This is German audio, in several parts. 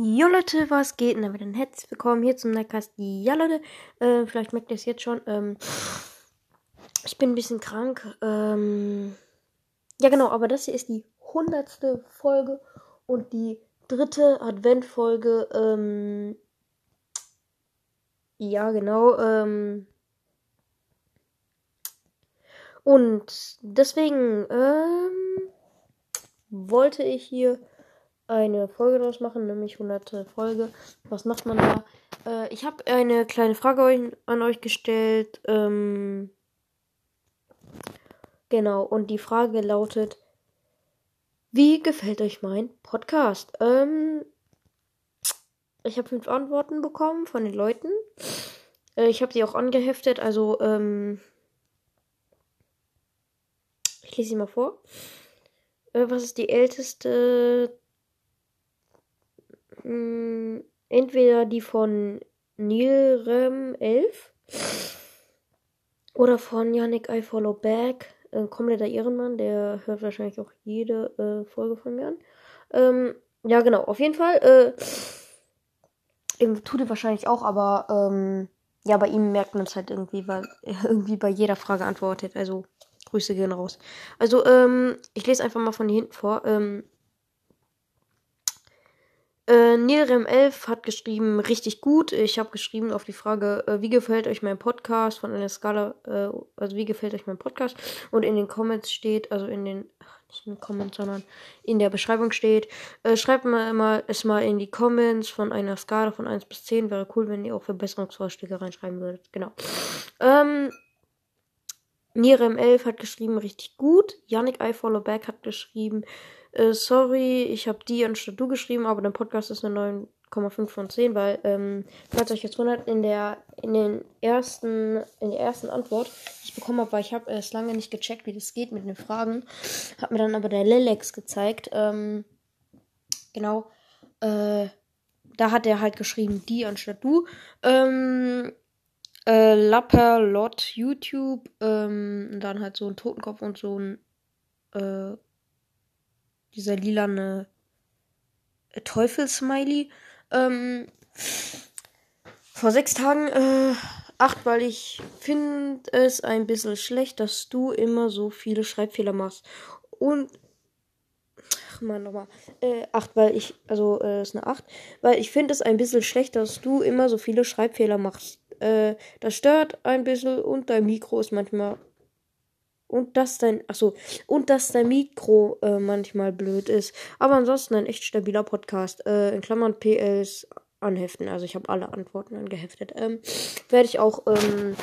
Jo Leute, was geht? Und damit ein herzlich willkommen hier zum Nightcast. Ja Leute, äh, vielleicht merkt ihr es jetzt schon. Ähm, ich bin ein bisschen krank. Ähm, ja genau, aber das hier ist die hundertste Folge und die dritte Adventfolge. Ähm, ja genau. Ähm, und deswegen ähm, wollte ich hier eine Folge draus machen, nämlich 100. Folge. Was macht man da? Äh, ich habe eine kleine Frage an euch gestellt. Ähm, genau, und die Frage lautet, wie gefällt euch mein Podcast? Ähm, ich habe fünf Antworten bekommen von den Leuten. Äh, ich habe sie auch angeheftet, also ähm, ich lese sie mal vor. Äh, was ist die älteste mh, hm, entweder die von Nilrem 11 oder von Yannick I Follow Back. Äh, kompletter Ehrenmann, der hört wahrscheinlich auch jede äh, Folge von mir an. Ähm, ja, genau, auf jeden Fall. Äh, tut er wahrscheinlich auch, aber ähm, ja, bei ihm merkt man es halt irgendwie, weil er irgendwie bei jeder Frage antwortet. Also Grüße gehen raus. Also, ähm, ich lese einfach mal von hinten vor. Ähm, äh, Nilrem11 hat geschrieben, richtig gut. Ich habe geschrieben auf die Frage, äh, wie gefällt euch mein Podcast von einer Skala, äh, also wie gefällt euch mein Podcast? Und in den Comments steht, also in den, ach, nicht in den Comments, sondern in der Beschreibung steht, äh, schreibt mal immer es mal in die Comments von einer Skala von 1 bis 10. Wäre cool, wenn ihr auch Verbesserungsvorschläge reinschreiben würdet. Genau. Ähm, Nirem11 hat geschrieben, richtig gut. Yannick I Follow Back hat geschrieben, äh, sorry, ich habe die anstatt du geschrieben, aber dein Podcast ist eine 9,5 von 10, weil, ähm, falls euch jetzt wundert, in der, in den ersten, in der ersten Antwort, die ich bekommen habe, weil ich habe es lange nicht gecheckt, wie das geht mit den Fragen, hat mir dann aber der Lelex gezeigt, ähm, genau, äh, da hat er halt geschrieben, die anstatt du, ähm, äh, Lapperlot YouTube, ähm, und dann halt so ein Totenkopf und so ein, äh, dieser lilane Teufelsmiley. Ähm, vor sechs Tagen äh, acht, weil ich finde es ein bisschen schlecht, dass du immer so viele Schreibfehler machst. Und ach man nochmal. Äh, acht, weil ich, also äh, ist eine acht, weil ich finde es ein bisschen schlecht, dass du immer so viele Schreibfehler machst. Äh, das stört ein bisschen und dein Mikro ist manchmal und dass dein, achso, und dass dein Mikro äh, manchmal blöd ist. Aber ansonsten ein echt stabiler Podcast. Äh, in Klammern PLs anheften. Also ich habe alle Antworten angeheftet. Ähm, Werde ich auch ähm,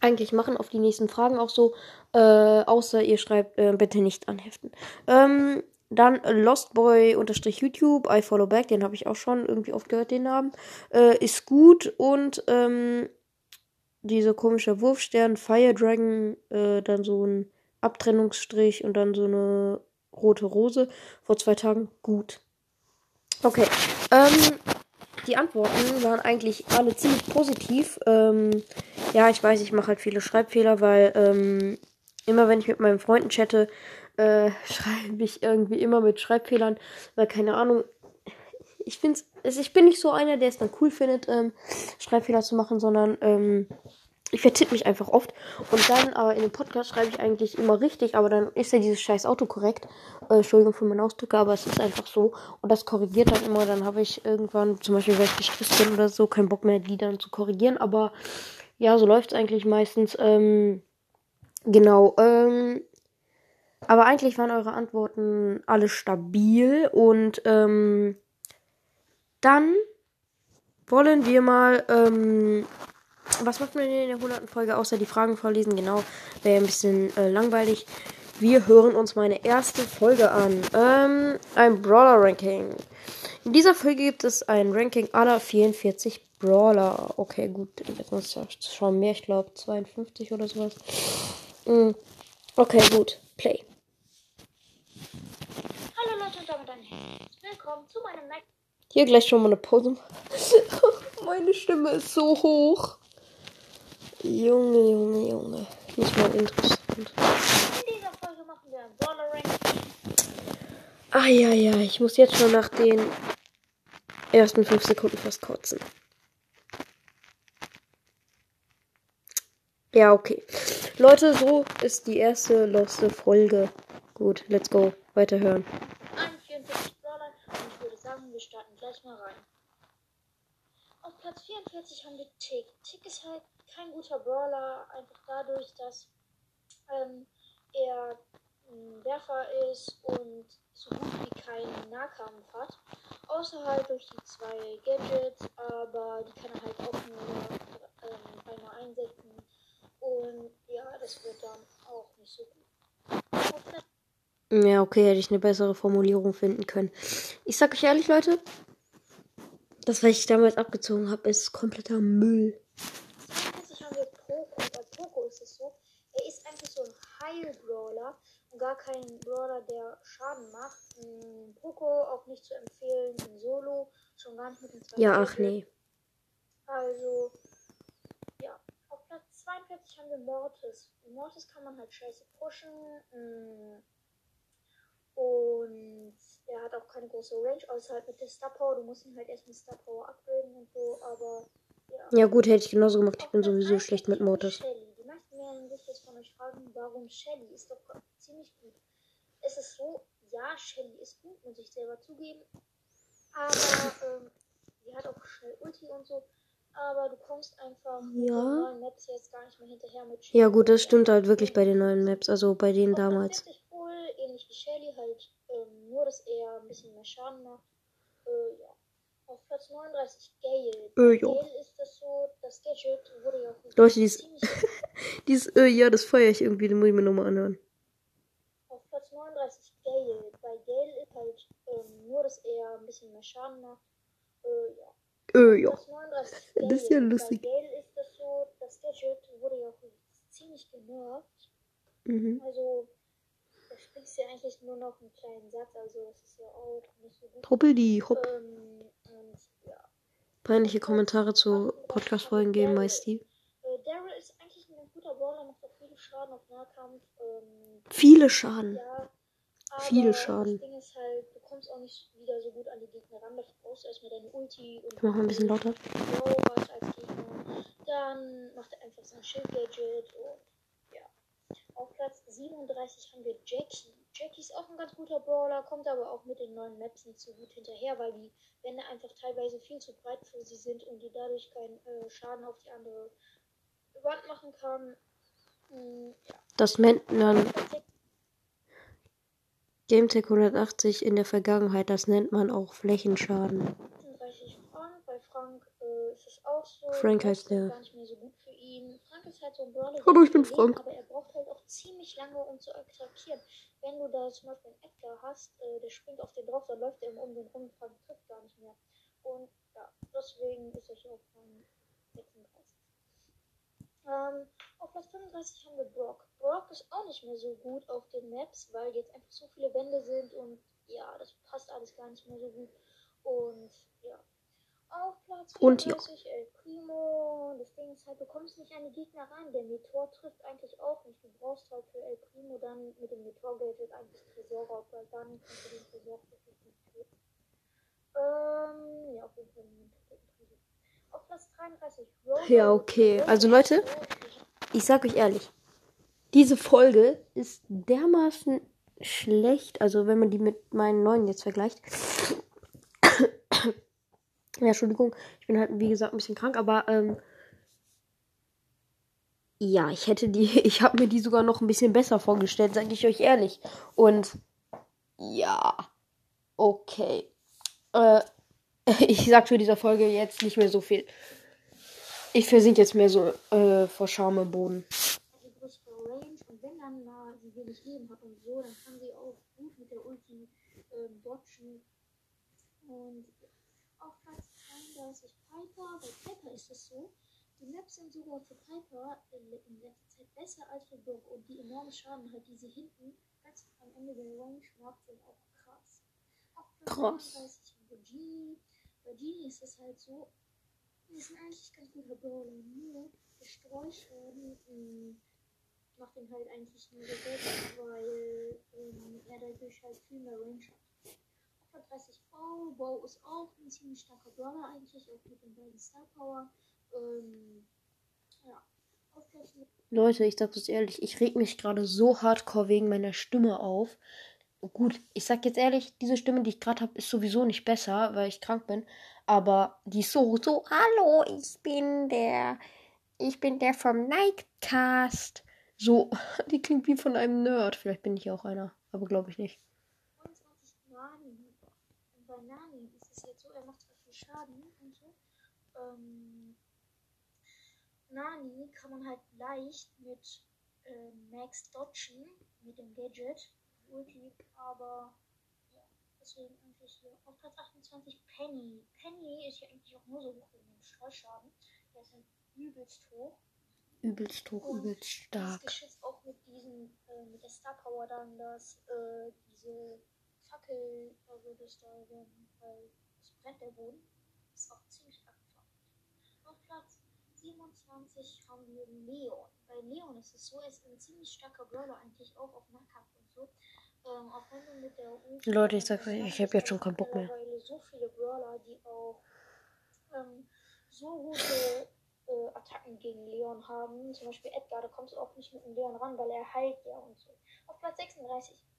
eigentlich machen auf die nächsten Fragen auch so. Äh, außer ihr schreibt äh, bitte nicht anheften. Ähm, dann Lostboy-YouTube, I follow back, den habe ich auch schon irgendwie oft gehört, den Namen. Äh, ist gut und ähm, dieser komische Wurfstern, Fire Dragon, äh, dann so ein Abtrennungsstrich und dann so eine rote Rose. Vor zwei Tagen gut. Okay. Ähm, die Antworten waren eigentlich alle ziemlich positiv. Ähm, ja, ich weiß, ich mache halt viele Schreibfehler, weil ähm, immer wenn ich mit meinen Freunden chatte, äh, schreibe ich irgendwie immer mit Schreibfehlern, weil keine Ahnung, ich finde also ich bin nicht so einer, der es dann cool findet, ähm, Schreibfehler zu machen, sondern ähm, ich vertippe mich einfach oft. Und dann, aber in dem Podcast schreibe ich eigentlich immer richtig, aber dann ist ja dieses scheiß Auto korrekt. Äh, Entschuldigung für meinen Ausdruck, aber es ist einfach so. Und das korrigiert dann immer. Dann habe ich irgendwann, zum Beispiel, weil ich gestresst bin oder so, keinen Bock mehr, die dann zu korrigieren. Aber ja, so läuft es eigentlich meistens. Ähm, genau. Ähm, aber eigentlich waren eure Antworten alle stabil und ähm, dann wollen wir mal. Ähm, was macht man in der 100. Folge außer die Fragen vorlesen? Genau, wäre ein bisschen äh, langweilig. Wir hören uns meine erste Folge an. Ähm, ein Brawler-Ranking. In dieser Folge gibt es ein Ranking aller 44 Brawler. Okay, gut. Jetzt muss ich schauen mehr. Ich glaube 52 oder sowas. Mm. Okay, gut. Play. Hallo Leute und damit ein willkommen zu meinem Mac. Hier gleich schon mal eine Pause. Meine Stimme ist so hoch. Junge, Junge, Junge. Nicht mal interessant. In dieser Folge machen wir ein Brawler Ranking. Ah ja, ja, ich muss jetzt schon nach den ersten fünf Sekunden fast kotzen. Ja, okay. Leute, so ist die erste loste Folge. Gut, let's go. Weiterhören. 41 Brawler und ich würde sagen, wir starten gleich mal rein. Auf Platz 44 haben wir Tick. Tick ist halt kein guter Brawler, einfach dadurch, dass ähm, er ein Werfer ist und so gut wie keinen Nahkampf hat. Außer halt durch die zwei Gadgets, aber die kann er halt auch nur ähm, einmal einsetzen. Und ja, das wird dann auch nicht so gut. Ja, okay, hätte ich eine bessere Formulierung finden können. Ich sag euch ehrlich, Leute, das, was ich damals abgezogen habe, ist kompletter Müll. 42 haben wir Poco. Bei Poco ist es so, er ist eigentlich so ein Heil-Brawler und gar kein Brawler, der Schaden macht. Mm, Poco auch nicht zu empfehlen in Solo, schon gar nicht mit dem zweiten Ja, ach nee. Also, ja. Auf Platz 42 haben wir Mortis. Mortis kann man halt scheiße pushen. mm, Und er hat auch keine große Range, außer halt mit der Star Power. Du musst ihn halt erst mit Star Power upgraden und so, aber ja. Ja, gut, hätte ich genauso gemacht. Ich bin sowieso 41 schlecht mit Mortis. Shelly. Die meisten werden sich jetzt von euch fragen, warum Shelly? Ist doch ziemlich gut. Es ist so, ja, Shelly ist gut, muss ich selber zugeben. Aber ähm, die hat auch schnell Ulti und so. Aber du kommst einfach mit Ja. den neuen Maps jetzt gar nicht mehr hinterher mit Shelly. Ja, gut, das stimmt halt wirklich bei den neuen Maps, also bei denen Platz damals. 40 wohl, ähnlich wie Shelly, halt ähm, nur, dass er ein bisschen mehr Schaden macht. Äh, ja. Auf Platz 39 Gale. Äh, ja. Gale ist das so, das Gadget wurde ja auch Leute, die ist- ziemlich Dieses, äh, ja, das feiere ich irgendwie, den muss ich mir nochmal anhören. Auf Platz 39 Gale. Bei Gale ist halt ähm, nur, dass er ein bisschen mehr Schaden macht. Äh, ja. Äh, ja. Platz 39 Das ist ja lustig. Bei Gale ist das so, das Gadget wurde ja auch ziemlich genervt. Mhm. Also, da sprichst du ja eigentlich nur noch einen kleinen Satz, also das ist ja auch nicht so gut. Die, hopp. Ähm, und ja. Peinliche Kommentare zu Podcast-Folgen geben, meist die. Äh, Daryl ist eigentlich ein guter Brawler, macht auch viel Schaden auf Nahkampf. Ähm, Viele Schaden. Ja, aber Viel Schaden. Das Ding ist halt, du kommst auch nicht wieder so gut an die Gegner ran. Dafür brauchst du erstmal deine Ulti und Ich mach mal ein bisschen lauter. Hat als Gegner. Dann macht er einfach sein Schild-Gadget und ja. Auf Platz 37 haben wir Jackie. Jackie ist auch ein ganz guter Brawler, kommt aber auch mit den neuen Maps nicht so gut hinterher, weil die Wände einfach teilweise viel zu breit für sie sind und die dadurch keinen äh, Schaden auf die andere Wand machen kann. Mm, ja. Das nennt man GameTech 180 in der Vergangenheit, das nennt man auch Flächenschaden. 36 Frank. Bei Frank äh, ist es auch so. Frank heißt der. gar nicht mehr so gut für ihn. Frank ist halt so ein Brawler. Hallo, ich bin Frank. Aber er braucht halt auch ziemlich lange, um zu attackieren. Wenn du da zum Beispiel einen Edgar hast, äh, der springt auf den drauf, dann läuft er immer um den rum. Frank trifft gar nicht mehr. Und ja, deswegen ist er hier auf Rang 36. Ähm, auf Platz 35 haben wir Brock. Brock ist auch nicht mehr so gut auf den Maps, weil jetzt einfach so viele Wände sind und ja, das passt alles gar nicht mehr so gut. Und ja. Auf Platz Und ja. 34 El Primo. Das Ding ist halt, du kommst nicht an die Gegner ran. Der Meteor trifft eigentlich auch nicht. Du brauchst halt für El Primo dann mit dem Meteor-Gadget eigentlich Tresorraub, weil dann kannst du den Tresor wirklich gut töten. Ähm, ja, auf jeden Fall Tresor. Auf Platz 33 Rosa. Ja, okay. Also, Leute, Ich sag euch ehrlich, diese Folge ist dermaßen schlecht, also wenn man die mit meinen neuen jetzt vergleicht. ja, Entschuldigung, ich bin halt wie gesagt ein bisschen krank, aber ähm, ja, ich hätte die, ich habe mir die sogar noch ein bisschen besser vorgestellt, sage ich euch ehrlich. Und ja, okay. Äh, ich sag zu dieser Folge jetzt nicht mehr so viel. Ich versinke jetzt mehr so äh, vor Scham im Boden. und auf Platz 32 Piper. Bei Piper ist es so, die Maps sind sogar für Piper in, letzter Zeit besser als für Brock und die enormen Schaden halt, die sie hinten ganz am Ende der Range macht, sind auch krass. Auf Platz Krass. 33 haben wir Genie. Bei Genie ist es halt so, die ein eigentlich ganz guter Brawler, nur der Streuschaden ähm, macht ihn halt eigentlich nur gut, weil ähm, er dadurch halt viel mehr Range hat. Auf Platz 30 Bow. Bow ist auch ein ziemlich starker Brawler eigentlich, auch mit dem beiden Star Power. Ähm, ja. Leute, ich sag das ehrlich, ich reg mich gerade so hardcore wegen meiner Stimme auf. Gut, ich sag jetzt ehrlich, diese Stimme, die ich gerade habe, ist sowieso nicht besser, weil ich krank bin. Aber die ist so, so, hallo, ich bin der, ich bin der vom Nightcast. So, die klingt wie von einem Nerd. Vielleicht bin ich auch einer, aber glaube ich nicht. 29 Nani. Und bei Nani ist es jetzt so, er macht zwar viel Schaden. Ähm, Nani kann man halt leicht mit äh, Max dodgen, mit dem Gadget, Ulti, aber ja, deswegen eigentlich hier. Auf Platz 28 Penny. Penny ist ja eigentlich auch nur so hoch wegen dem Streuschaden. Der ist halt übelst hoch. Übelst hoch, Und übelst Das stark. Geschütz auch mit diesem, äh, mit der Star Power dann, dass äh, diese Fackel, also das da dann, weil es brennt der Boden, ist auch ziemlich 27 haben wir Leon. Bei Leon ist es so, er ist ein ziemlich starker Brawler eigentlich auch auf Nahkampf und so. Ähm, auch wenn du mit der Ulti Leute, ich sag euch, ich machst, hab jetzt schon keinen Bock mehr. mittlerweile so viele Brawler, die auch ähm, so gute äh, Attacken gegen Leon haben. Zum Beispiel Edgar, da kommst du auch nicht mit dem Leon ran, weil er heilt ja und so. Auf Platz 36, äh,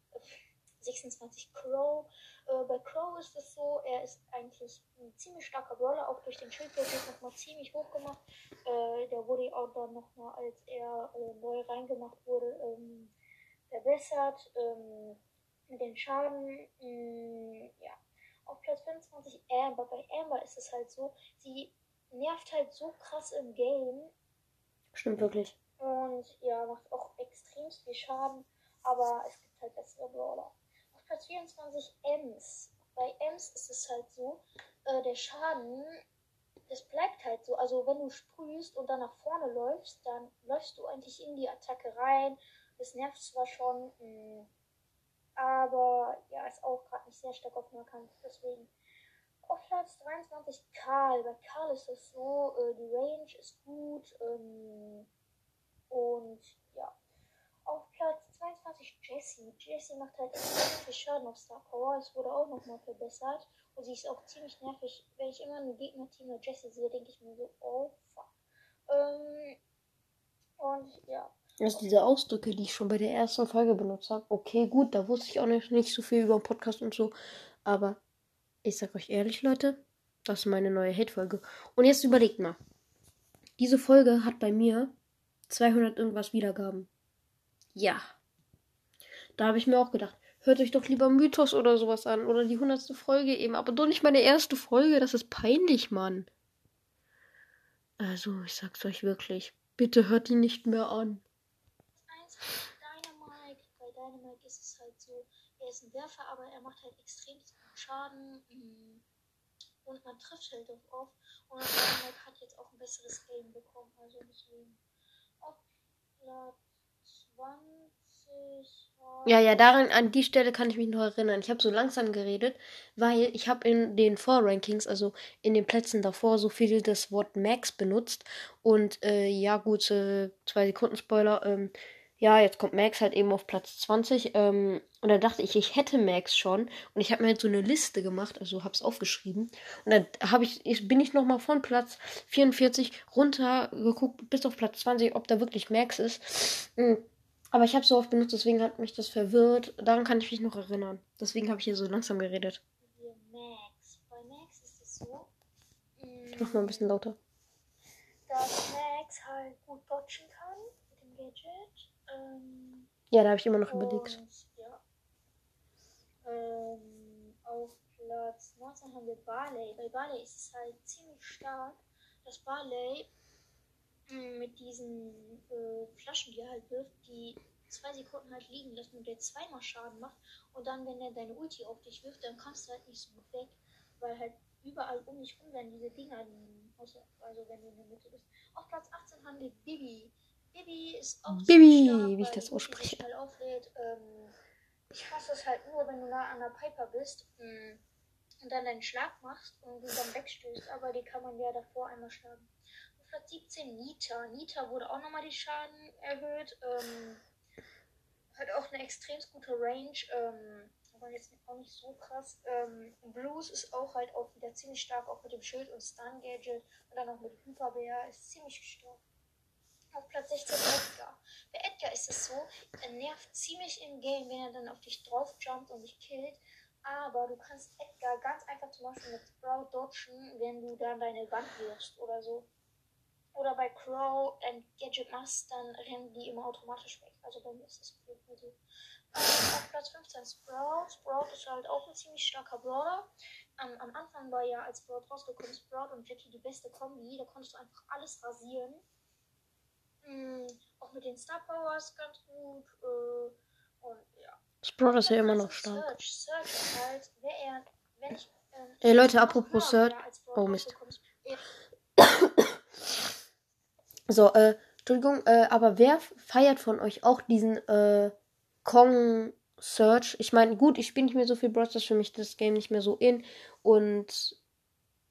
26 Crow. Äh, bei Crow ist es so, er ist eigentlich ein ziemlich starker Brawler, auch durch den Schildwurf nochmal ziemlich hoch gemacht. Äh, der wurde auch dann nochmal, als er äh, neu reingemacht wurde, ähm, verbessert. Ähm, den Schaden, mh, ja. Auf Platz 25 Amber. Bei Amber ist es halt so, sie nervt halt so krass im Game Stimmt wirklich. und ja, macht auch extrem viel Schaden, aber es gibt halt bessere Brawler. Platz 24 Ems. Bei Ems ist es halt so, äh, der Schaden, das bleibt halt so. Also wenn du sprühst und dann nach vorne läufst, dann läufst du eigentlich in die Attacke rein. Das nervt zwar schon, mh, aber ja, ist auch gerade nicht sehr stark auf Nahkampf, deswegen. Auf Platz 23 Karl. Bei Karl ist es so, äh, die Range ist gut ähm, und ja. Platz 22 Jessie. Jessie macht halt viel Schaden auf Star Power. Es wurde auch nochmal verbessert. Und sie ist auch ziemlich nervig. Wenn ich immer ein Gegner-Team mit Jessie sehe, denke ich mir so, oh fuck. Ähm, und ja. Also diese Ausdrücke, die ich schon bei der ersten Folge benutzt habe. Okay, gut, da wusste ich auch nicht, nicht so viel über Podcast und so. Aber ich sag euch ehrlich, Leute, das ist meine neue Hate-Folge. Und jetzt überlegt mal. Diese Folge hat bei mir 200 irgendwas Wiedergaben. Ja. Da habe ich mir auch gedacht, hört euch doch lieber Mythos oder sowas an. Oder die 100. Folge eben. Aber doch nicht meine erste Folge. Das ist peinlich, Mann. Also, ich sag's euch wirklich. Bitte hört die nicht mehr an. eins Dynamite. Bei Dynamite ist es halt so, er ist ein Werfer, aber er macht halt extrem Schaden. mm, Und man trifft halt auch oft. Und Dynamite hat jetzt auch ein besseres Game bekommen. Also deswegen. Auf Platz 20. war- Ja, ja, daran, an die Stelle kann ich mich noch erinnern. Ich habe so langsam geredet, weil ich habe in den Vorrankings, also in den Plätzen davor, so viel das Wort Max benutzt. Und äh, ja, gut, äh, zwei Sekunden Spoiler. Ähm, ja, jetzt kommt Max halt eben auf Platz 20. Ähm, und da dachte ich, ich hätte Max schon. Und ich habe mir halt so eine Liste gemacht, also habe es aufgeschrieben. Und dann habe ich, bin ich nochmal von Platz 44 runter geguckt bis auf Platz 20, ob da wirklich Max ist. Mm. Aber ich habe so oft benutzt, deswegen hat mich das verwirrt. Daran kann ich mich noch erinnern. Deswegen habe ich hier so langsam geredet. wir Max. Bei Max ist es so, mm, Ich mach mal ein bisschen lauter. dass Max halt gut dodgen kann mit dem Gadget. Ähm, Ja, da habe ich immer noch überlegt. und, ja. Ähm, auf Platz 19 haben wir Barley. Bei Barley ist es halt ziemlich stark, dass Barley mit diesen äh, Flaschen, die er halt wirft, die zwei Sekunden halt liegen lässt und der zweimal Schaden macht. Und dann, wenn er deine Ulti auf dich wirft, dann kannst du halt nicht so gut weg, weil halt überall um dich rum werden diese Dinger liegen. Außer, also wenn du in der Mitte bist. Auf Platz 18 haben wir Bibi. Bibi ist auch Bibi, stark, wie ich das die ausspreche. schnell auflädt. Ähm, ich hasse es halt nur, wenn du nah an der Piper bist mm, und dann deinen Schlag machst und du dann wegstößt, aber die kann man ja davor einmal schlagen. Platz 17 Nita. Nita wurde auch nochmal die Schaden erhöht. Ähm, hat auch eine extrem gute Range. Ähm, aber jetzt auch nicht so krass. Ähm, Blues ist auch halt auch wieder ziemlich stark, auch mit dem Schild und Stun Gadget und dann auch mit Hyperbär, ist ziemlich stark. Auf Platz 16 Edgar. Bei Edgar ist es so, er nervt ziemlich im Game, wenn er dann auf dich drauf jumpt und dich killt. Aber du kannst Edgar ganz einfach zum Beispiel mit Sprout dodgen, wenn du dann deine Wand wirfst oder so. Oder bei Crow ein Gadget machst, dann rennen die immer automatisch weg. Also bei mir ist das auf so. Ähm, auf Platz 15 Sprout. Sprout ist halt auch ein ziemlich starker Brawler. Ähm, am Anfang war ja, als Sprout rausgekommen Sprout und Jackie die beste Kombi. Da konntest du einfach alles rasieren. Mhm, auch mit den Star Powers ganz gut. Äh, und ja. Sprout ist ja immer noch stark. Search, Search halt, wer er, wenn ich, ähm, Ey Leute, apropos Search. Oh Mist. So, äh, Entschuldigung, äh, aber wer feiert von euch auch diesen äh, Kong Search? Ich meine, gut, ich spiele nicht mehr so viel Bros. für mich das Game nicht mehr so in. Und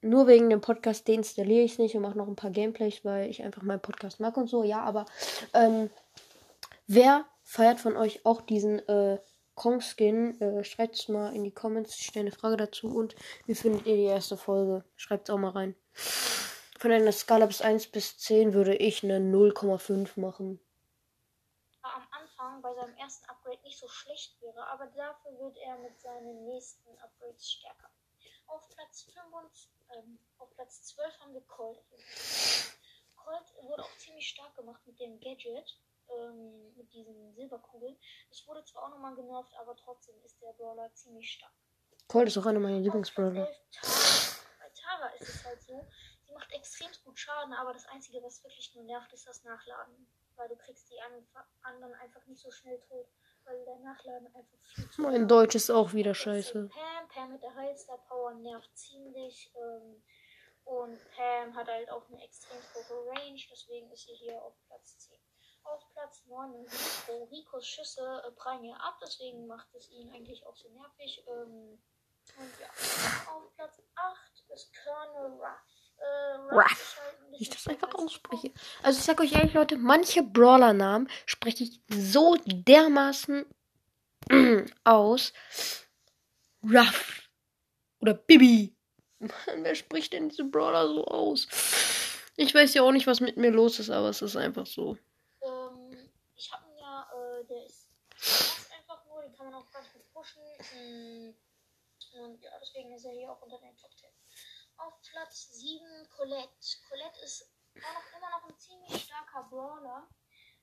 nur wegen dem Podcast deinstalliere ich es nicht und mache noch ein paar Gameplays, weil ich einfach meinen Podcast mag und so. Ja, aber ähm, wer feiert von euch auch diesen äh, Kong-Skin? Äh, Schreibt es mal in die Comments. Ich stelle eine Frage dazu. Und wie findet ihr die erste Folge? Schreibt es auch mal rein. Von einer Skala bis 1 bis 10 würde ich eine 0,5 machen. Am Anfang bei seinem ersten Upgrade nicht so schlecht wäre, aber dafür wird er mit seinen nächsten Upgrades stärker. Auf Platz 25, ähm, auf Platz 12 haben wir Colt. Colt wurde auch ziemlich stark gemacht mit dem Gadget, ähm, mit diesen Silberkugeln. Es wurde zwar auch nochmal genervt, aber trotzdem ist der Brawler ziemlich stark. Colt ist auch einer meiner Lieblingsbrawler. Bei Tara ist es halt so, die macht extrem gut Schaden, aber das Einzige, was wirklich nur nervt, ist das Nachladen. Weil du kriegst die anderen einfach nicht so schnell tot, weil der Nachladen einfach viel zu Mein Deutsch ist auch wieder scheiße. Pam, Pam mit der Heilstar Power nervt ziemlich. Ähm, und Pam hat halt auch eine extrem große Range, deswegen ist sie hier auf Platz 10. Auf Platz 9 Rico. Ricos Schüsse äh, prallen hier ab, deswegen macht es ihn eigentlich auch so nervig. Ähm, und ja, auf Platz 8 ist Colonel Ruff. Ruff. Wie ich das einfach ausspreche. Also ich sag euch ehrlich, Leute, manche Brawler-Namen spreche ich so dermaßen aus. Ruff. Oder Bibi. Mann, wer spricht denn diese Brawler so aus? Ich weiß ja auch nicht, was mit mir los ist, aber es ist einfach so. Ähm, ich hab ihn ja, äh, der ist einfach nur, den kann man auch ganz gut pushen. Mm, und ja, deswegen ist er hier auch unter den Top 10. Auf Platz 7 Colette. Colette ist noch, immer noch ein ziemlich starker Brawler.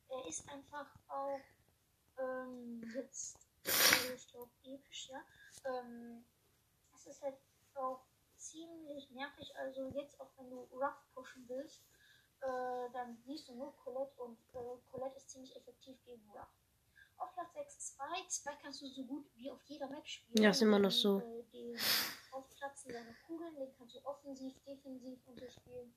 Er ist einfach auch ähm, jetzt ich glaube episch, ja. Ähm, es ist halt auch ziemlich nervig. Also jetzt auch wenn du Rough pushen willst, äh, dann siehst du nur Colette und äh, Colette ist ziemlich effektiv gegen Rough. Auf Platz 6 Spike. Spike kannst du so gut wie auf jeder Map spielen. Ja, ist immer noch so. Äh, den aufplatzen seine Kugeln, den kannst du offensiv, defensiv unterspielen.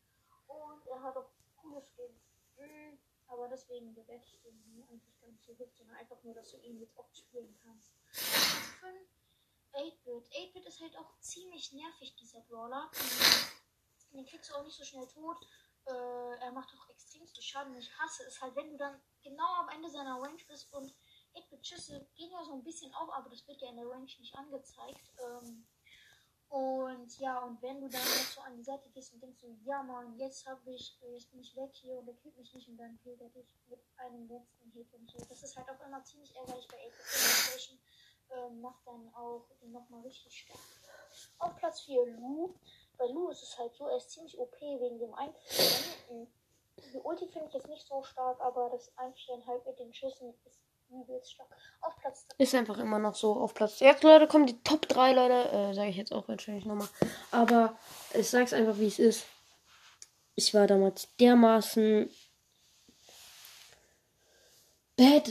Und er hat auch coole Skills. Mhm. Aber deswegen bewerte ich den eigentlich gar nicht so hoch, sondern einfach nur, dass du ihn jetzt oft spielen kannst. 5 8-Bit. 8-Bit ist halt auch ziemlich nervig, dieser Brawler. Den kriegst du auch nicht so schnell tot. Äh, er macht auch extremste Schaden. Ich hasse es halt, wenn du dann genau am Ende seiner Range bist und 8-Bit-Schüsse gehen ja so ein bisschen auf, aber das wird ja in der Range nicht angezeigt. Ähm, und ja, und wenn du dann jetzt so an die Seite gehst und denkst so, ja man, jetzt habe ich, jetzt bin ich weg hier und er killt mich nicht und dann killt er dich mit einem letzten Hit und so. Das ist halt auch immer ziemlich ärgerlich bei 8 PlayStation. Ähm, macht dann auch nochmal richtig stark. Auf Platz 4 Lu. Bei Lu ist es halt so, er ist ziemlich OP wegen dem Einfrieren. Die Ulti finde ich jetzt nicht so stark, aber das Einfrieren halt mit den Schüssen ist auf Platz 3. Ist einfach immer noch so auf Platz. Jetzt, Leute, kommen die Top 3, Leute. Äh, sage ich jetzt auch wahrscheinlich nochmal. Aber ich sag's einfach, wie es ist. Ich war damals dermaßen bad.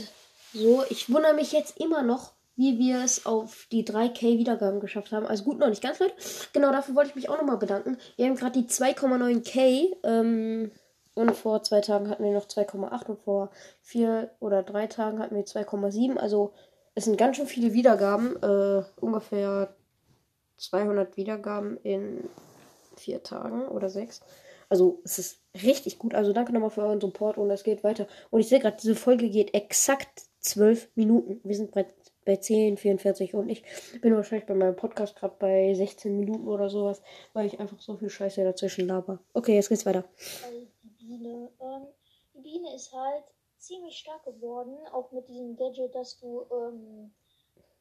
So, ich wundere mich jetzt immer noch, wie wir es auf die 3K Wiedergaben geschafft haben. Also gut, noch nicht ganz, Leute. Genau, dafür wollte ich mich auch nochmal bedanken. Wir haben gerade die 2,9K ähm, und vor zwei Tagen hatten wir noch 2,8 und vor vier oder drei Tagen hatten wir 2,7. Also es sind ganz schön viele Wiedergaben. Äh, ungefähr 200 Wiedergaben in vier Tagen oder sechs. Also es ist richtig gut. Also danke nochmal für euren Support und es geht weiter. Und ich sehe gerade, diese Folge geht exakt zwölf Minuten. Wir sind bei 10, 44 und ich bin wahrscheinlich bei meinem Podcast gerade bei 16 Minuten oder sowas, weil ich einfach so viel Scheiße dazwischen laber. Okay, jetzt geht's weiter. Biene, ähm, die Biene ist halt ziemlich stark geworden, auch mit diesem Gadget, dass du ähm,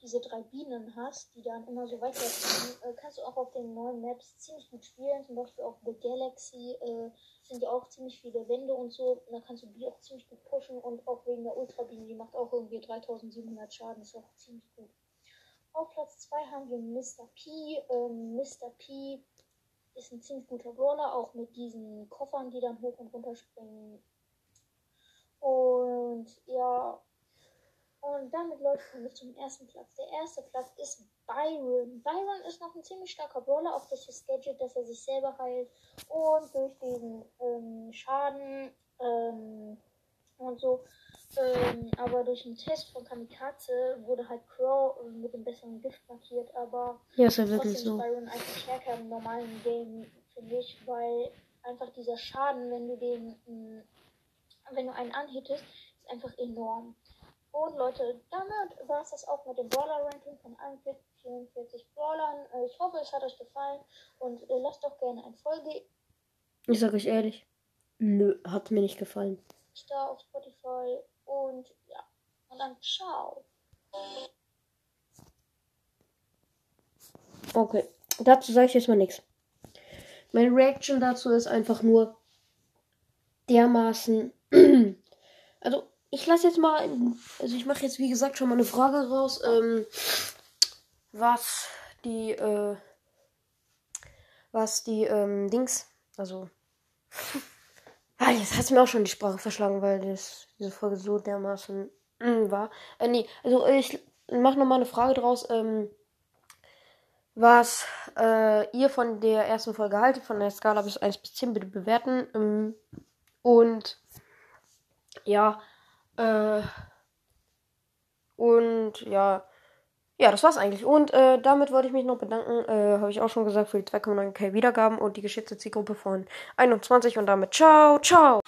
diese drei Bienen hast, die dann immer so weiterfliegen, äh, kannst du auch auf den neuen Maps ziemlich gut spielen. Zum Beispiel auf The Galaxy äh, sind ja auch ziemlich viele Wände und so. Und da kannst du die auch ziemlich gut pushen und auch wegen der Ultrabiene, die macht auch irgendwie 3700 Schaden, ist auch ziemlich gut. Auf Platz 2 haben wir Mr. P. Ähm, Mr. P ist ein ziemlich guter Brawler, auch mit diesen Koffern, die dann hoch und runter springen. Und ja, und damit läuft mich zum ersten Platz. Der erste Platz ist Byron. Byron ist noch ein ziemlich starker Brawler, auch durch das Gadget, dass er sich selber heilt und durch den ähm, Schaden ähm, und so. Ähm, aber durch den Test von Kamikaze wurde halt Crow äh, mit dem besseren Gift markiert. Aber Ja, ist ja trotzdem wirklich so. Byron einfach stärker im normalen Game, finde ich, weil einfach dieser Schaden, wenn du den, mh, wenn du einen anhittest, ist einfach enorm. Und Leute, damit war es das auch mit dem Brawler-Ranking von allen 44 Brawlern. Äh, Ich hoffe, es hat euch gefallen und äh, lasst doch gerne ein Folge Ich sag euch ehrlich, nö, hat mir nicht gefallen. da auf Spotify und ja. Und dann ciao. Okay, dazu sage ich jetzt mal nichts. Meine Reaction dazu ist einfach nur dermaßen. also, ich lasse jetzt mal. Also, ich mache jetzt, wie gesagt, schon mal eine Frage raus. Ähm, was die. Äh, was die ähm, Dings. Also. ah, jetzt hat mir auch schon die Sprache verschlagen, weil das, diese Folge so dermaßen mm, war. Äh, nee, also ich mache nochmal eine Frage draus. Ähm, was äh, ihr von der ersten Folge haltet, von der Skala bis 1 bis 10 bitte bewerten. Ähm, und ja, äh, und ja, ja, das war's eigentlich. Und äh, damit wollte ich mich noch bedanken, äh, habe ich auch schon gesagt, für die 2,9k Wiedergaben und die geschätzte Zielgruppe von 21 und damit ciao, ciao.